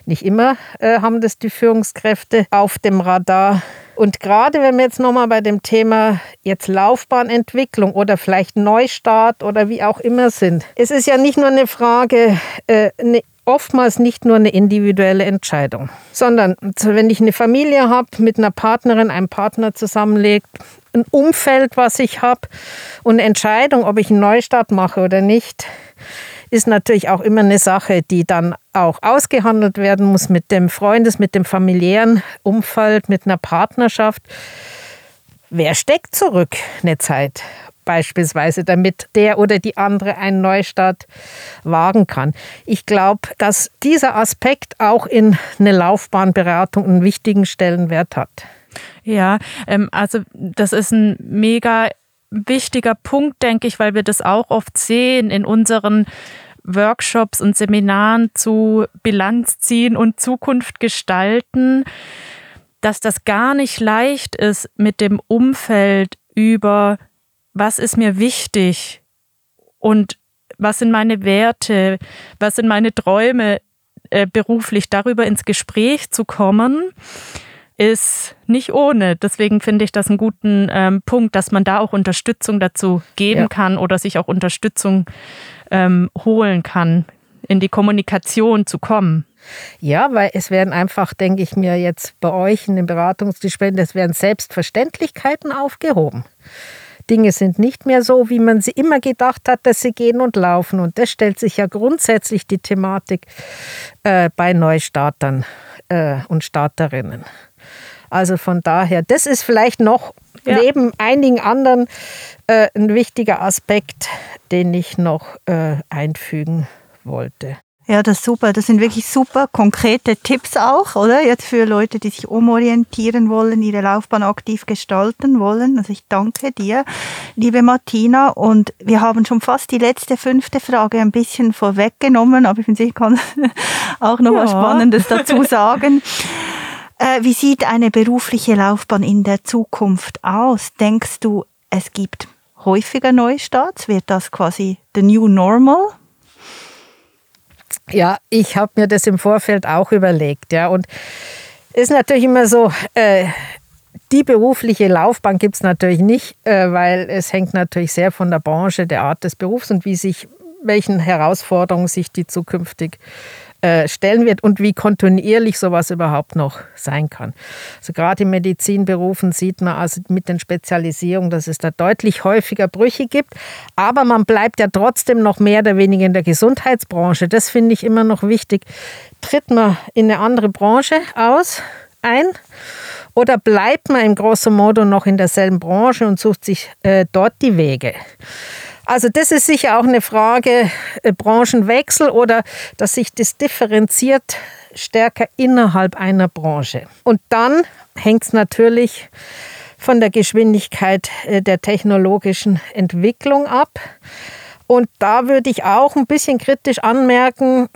Nicht immer äh, haben das die Führungskräfte auf dem Radar. Und gerade wenn wir jetzt nochmal bei dem Thema jetzt Laufbahnentwicklung oder vielleicht Neustart oder wie auch immer sind, es ist ja nicht nur eine Frage, äh, eine oftmals nicht nur eine individuelle Entscheidung, sondern wenn ich eine Familie habe, mit einer Partnerin, einem Partner zusammenlegt, ein Umfeld, was ich habe und eine Entscheidung, ob ich einen Neustart mache oder nicht, ist natürlich auch immer eine Sache, die dann auch ausgehandelt werden muss mit dem Freundes-, mit dem familiären Umfeld, mit einer Partnerschaft. Wer steckt zurück eine Zeit? beispielsweise, damit der oder die andere einen Neustart wagen kann. Ich glaube, dass dieser Aspekt auch in eine Laufbahnberatung einen wichtigen Stellenwert hat. Ja, ähm, also das ist ein mega wichtiger Punkt, denke ich, weil wir das auch oft sehen in unseren Workshops und Seminaren zu Bilanz ziehen und Zukunft gestalten, dass das gar nicht leicht ist, mit dem Umfeld über was ist mir wichtig und was sind meine Werte, was sind meine Träume äh, beruflich, darüber ins Gespräch zu kommen, ist nicht ohne. Deswegen finde ich das einen guten ähm, Punkt, dass man da auch Unterstützung dazu geben ja. kann oder sich auch Unterstützung ähm, holen kann, in die Kommunikation zu kommen. Ja, weil es werden einfach, denke ich mir jetzt bei euch in den Beratungsgesprächen, es werden Selbstverständlichkeiten aufgehoben. Dinge sind nicht mehr so, wie man sie immer gedacht hat, dass sie gehen und laufen. Und das stellt sich ja grundsätzlich die Thematik äh, bei Neustartern äh, und Starterinnen. Also von daher, das ist vielleicht noch ja. neben einigen anderen äh, ein wichtiger Aspekt, den ich noch äh, einfügen wollte. Ja, das ist super. Das sind wirklich super konkrete Tipps auch, oder? Jetzt für Leute, die sich umorientieren wollen, ihre Laufbahn aktiv gestalten wollen. Also ich danke dir, liebe Martina. Und wir haben schon fast die letzte fünfte Frage ein bisschen vorweggenommen, aber ich finde, ich kann auch noch ja. was Spannendes dazu sagen. Äh, wie sieht eine berufliche Laufbahn in der Zukunft aus? Denkst du, es gibt häufiger Neustarts? Wird das quasi the new normal? Ja, ich habe mir das im Vorfeld auch überlegt. Ja, und es ist natürlich immer so, äh, die berufliche Laufbahn gibt es natürlich nicht, äh, weil es hängt natürlich sehr von der Branche, der Art des Berufs und wie sich, welchen Herausforderungen sich die zukünftig äh, stellen wird und wie kontinuierlich sowas überhaupt noch sein kann. Also gerade in Medizinberufen sieht man also mit den Spezialisierungen, dass es da deutlich häufiger Brüche gibt, aber man bleibt ja trotzdem noch mehr oder weniger in der Gesundheitsbranche. Das finde ich immer noch wichtig. Tritt man in eine andere Branche aus, ein oder bleibt man im grosso modo noch in derselben Branche und sucht sich äh, dort die Wege? Also das ist sicher auch eine Frage äh, Branchenwechsel oder dass sich das differenziert stärker innerhalb einer Branche. Und dann hängt es natürlich von der Geschwindigkeit äh, der technologischen Entwicklung ab. Und da würde ich auch ein bisschen kritisch anmerken,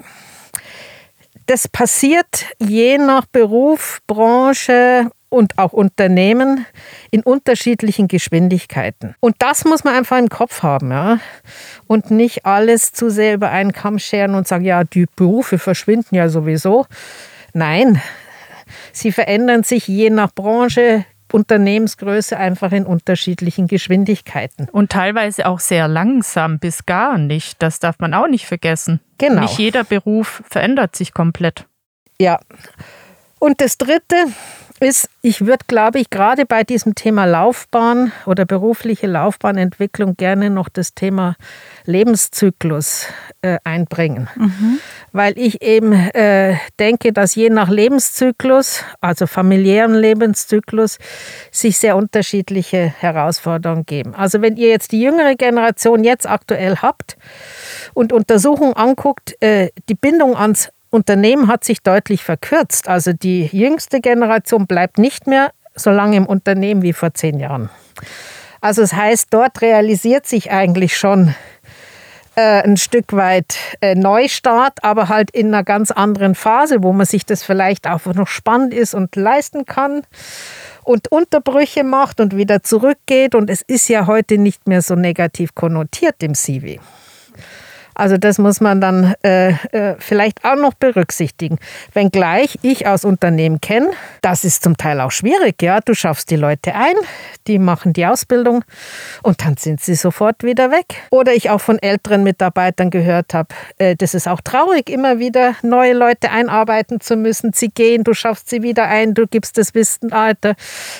das passiert je nach Beruf, Branche und auch Unternehmen in unterschiedlichen Geschwindigkeiten. Und das muss man einfach im Kopf haben, ja. Und nicht alles zu sehr über einen Kamm scheren und sagen, ja, die Berufe verschwinden ja sowieso. Nein, sie verändern sich je nach Branche, Unternehmensgröße einfach in unterschiedlichen Geschwindigkeiten. Und teilweise auch sehr langsam bis gar nicht. Das darf man auch nicht vergessen. Genau. Nicht jeder Beruf verändert sich komplett. Ja. Und das Dritte, ist, ich würde, glaube ich, gerade bei diesem Thema Laufbahn oder berufliche Laufbahnentwicklung gerne noch das Thema Lebenszyklus äh, einbringen. Mhm. Weil ich eben äh, denke, dass je nach Lebenszyklus, also familiären Lebenszyklus, sich sehr unterschiedliche Herausforderungen geben. Also wenn ihr jetzt die jüngere Generation jetzt aktuell habt und Untersuchungen anguckt, äh, die Bindung ans Unternehmen hat sich deutlich verkürzt. Also die jüngste Generation bleibt nicht mehr so lange im Unternehmen wie vor zehn Jahren. Also das heißt, dort realisiert sich eigentlich schon äh, ein Stück weit äh, Neustart, aber halt in einer ganz anderen Phase, wo man sich das vielleicht auch noch spannend ist und leisten kann und Unterbrüche macht und wieder zurückgeht. Und es ist ja heute nicht mehr so negativ konnotiert im CV. Also das muss man dann äh, äh, vielleicht auch noch berücksichtigen. Wenngleich ich aus Unternehmen kenne, das ist zum Teil auch schwierig. Ja, du schaffst die Leute ein, die machen die Ausbildung und dann sind sie sofort wieder weg. Oder ich auch von älteren Mitarbeitern gehört habe, äh, das ist auch traurig, immer wieder neue Leute einarbeiten zu müssen. Sie gehen, du schaffst sie wieder ein, du gibst das Wissen weiter,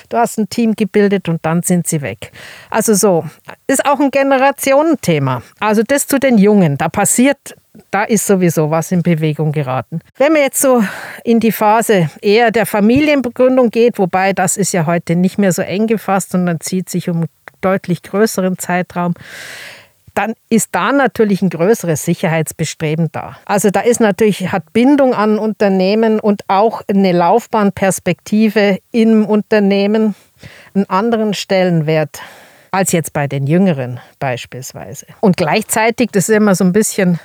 du hast ein Team gebildet und dann sind sie weg. Also so, ist auch ein Generationenthema. Also das zu den Jungen da passiert, da ist sowieso was in Bewegung geraten. Wenn man jetzt so in die Phase eher der Familienbegründung geht, wobei das ist ja heute nicht mehr so eng gefasst, sondern zieht sich um deutlich größeren Zeitraum, dann ist da natürlich ein größeres Sicherheitsbestreben da. Also da ist natürlich, hat Bindung an Unternehmen und auch eine Laufbahnperspektive im Unternehmen einen anderen Stellenwert als jetzt bei den Jüngeren beispielsweise. Und gleichzeitig, das ist immer so ein bisschen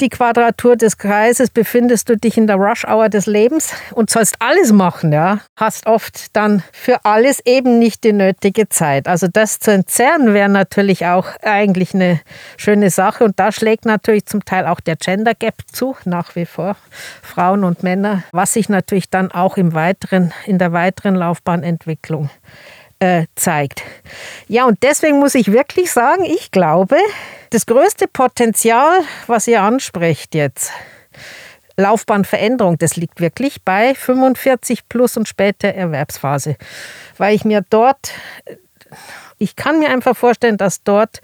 die Quadratur des Kreises, befindest du dich in der Rush-Hour des Lebens und sollst alles machen, ja. Hast oft dann für alles eben nicht die nötige Zeit. Also das zu entzerren wäre natürlich auch eigentlich eine schöne Sache und da schlägt natürlich zum Teil auch der Gender Gap zu, nach wie vor. Frauen und Männer, was sich natürlich dann auch im weiteren, in der weiteren Laufbahnentwicklung äh, zeigt. Ja, und deswegen muss ich wirklich sagen, ich glaube, das größte Potenzial, was ihr ansprecht jetzt, Laufbahnveränderung, das liegt wirklich bei 45 plus und später Erwerbsphase, weil ich mir dort, ich kann mir einfach vorstellen, dass dort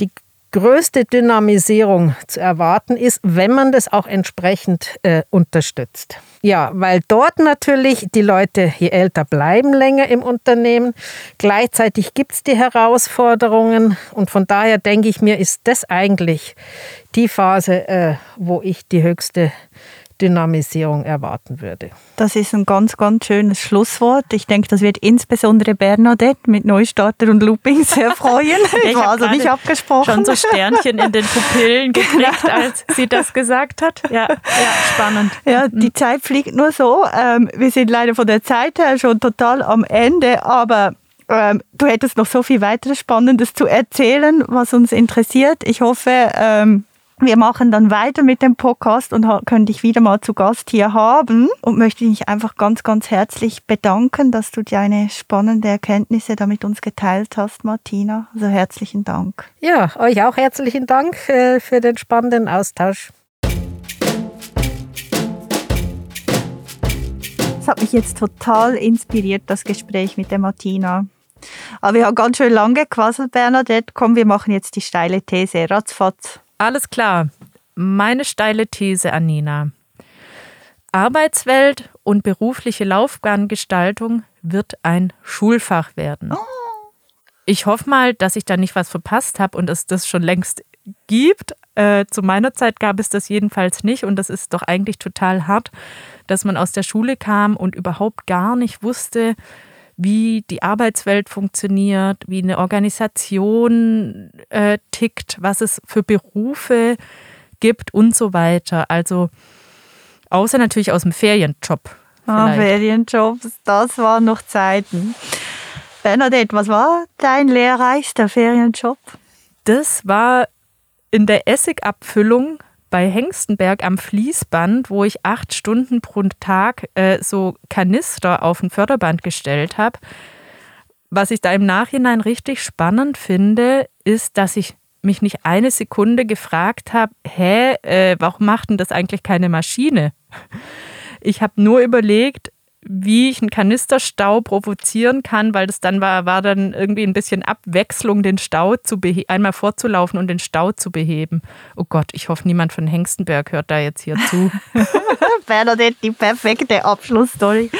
die größte Dynamisierung zu erwarten ist, wenn man das auch entsprechend äh, unterstützt. Ja, weil dort natürlich die Leute, je älter, bleiben länger im Unternehmen. Gleichzeitig gibt es die Herausforderungen und von daher denke ich mir, ist das eigentlich die Phase, äh, wo ich die höchste Dynamisierung erwarten würde. Das ist ein ganz, ganz schönes Schlusswort. Ich denke, das wird insbesondere Bernadette mit Neustarter und Looping sehr freuen. ich war also nicht abgesprochen. Schon so Sternchen in den Pupillen gekriegt, als sie das gesagt hat. Ja, ja spannend. Ja, die mhm. Zeit fliegt nur so. Ähm, wir sind leider von der Zeit her schon total am Ende, aber ähm, du hättest noch so viel weiteres Spannendes zu erzählen, was uns interessiert. Ich hoffe, ähm, wir machen dann weiter mit dem Podcast und können dich wieder mal zu Gast hier haben und möchte dich einfach ganz, ganz herzlich bedanken, dass du deine spannende Erkenntnisse da mit uns geteilt hast, Martina. Also herzlichen Dank. Ja, euch auch herzlichen Dank äh, für den spannenden Austausch. Es hat mich jetzt total inspiriert, das Gespräch mit der Martina. Aber wir haben ganz schön lange gequasselt, Bernadette. Komm, wir machen jetzt die steile These. Ratzfatz. Alles klar. Meine steile These, Anina. Arbeitswelt und berufliche Laufbahngestaltung wird ein Schulfach werden. Ich hoffe mal, dass ich da nicht was verpasst habe und es das schon längst gibt. Äh, zu meiner Zeit gab es das jedenfalls nicht und das ist doch eigentlich total hart, dass man aus der Schule kam und überhaupt gar nicht wusste, wie die Arbeitswelt funktioniert, wie eine Organisation äh, tickt, was es für Berufe gibt und so weiter. Also außer natürlich aus dem Ferienjob. Ah, Ferienjobs, das waren noch Zeiten. Bernadette, was war dein lehrreichster Ferienjob? Das war in der Essigabfüllung bei Hengstenberg am Fließband, wo ich acht Stunden pro Tag äh, so Kanister auf ein Förderband gestellt habe. Was ich da im Nachhinein richtig spannend finde, ist, dass ich mich nicht eine Sekunde gefragt habe, hä, äh, warum macht denn das eigentlich keine Maschine? Ich habe nur überlegt, wie ich einen Kanisterstau provozieren kann, weil das dann war, war dann irgendwie ein bisschen Abwechslung, den Stau zu einmal vorzulaufen und den Stau zu beheben. Oh Gott, ich hoffe, niemand von Hengstenberg hört da jetzt hier zu. Bernadette, die perfekte Abschlussstory.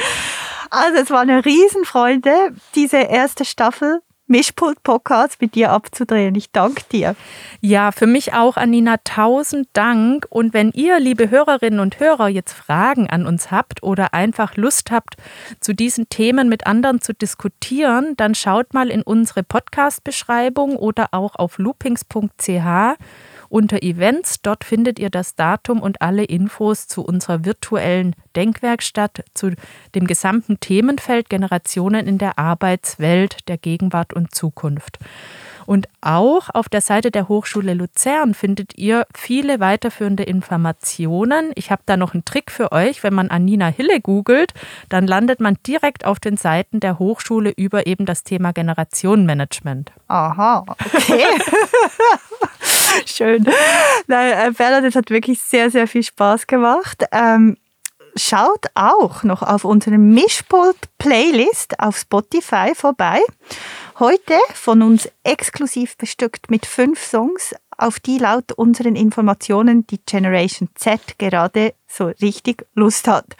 Also es war eine Riesenfreude, diese erste Staffel Mischpult-Podcast mit dir abzudrehen. Ich danke dir. Ja, für mich auch, Anina, tausend Dank. Und wenn ihr, liebe Hörerinnen und Hörer, jetzt Fragen an uns habt oder einfach Lust habt, zu diesen Themen mit anderen zu diskutieren, dann schaut mal in unsere Podcast-Beschreibung oder auch auf loopings.ch unter Events. Dort findet ihr das Datum und alle Infos zu unserer virtuellen Denkwerkstatt, zu dem gesamten Themenfeld Generationen in der Arbeitswelt der Gegenwart und Zukunft. Und auch auf der Seite der Hochschule Luzern findet ihr viele weiterführende Informationen. Ich habe da noch einen Trick für euch. Wenn man Anina Hille googelt, dann landet man direkt auf den Seiten der Hochschule über eben das Thema Generationenmanagement. Aha, okay. Schön. Nein, äh, das hat wirklich sehr, sehr viel Spaß gemacht. Ähm, schaut auch noch auf unserer Mischpult-Playlist auf Spotify vorbei. Heute von uns exklusiv bestückt mit fünf Songs, auf die laut unseren Informationen die Generation Z gerade so richtig Lust hat.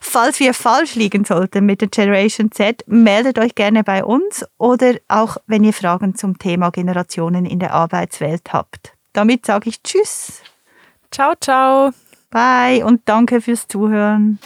Falls wir falsch liegen sollten mit der Generation Z, meldet euch gerne bei uns oder auch wenn ihr Fragen zum Thema Generationen in der Arbeitswelt habt. Damit sage ich Tschüss. Ciao, ciao. Bye und danke fürs Zuhören.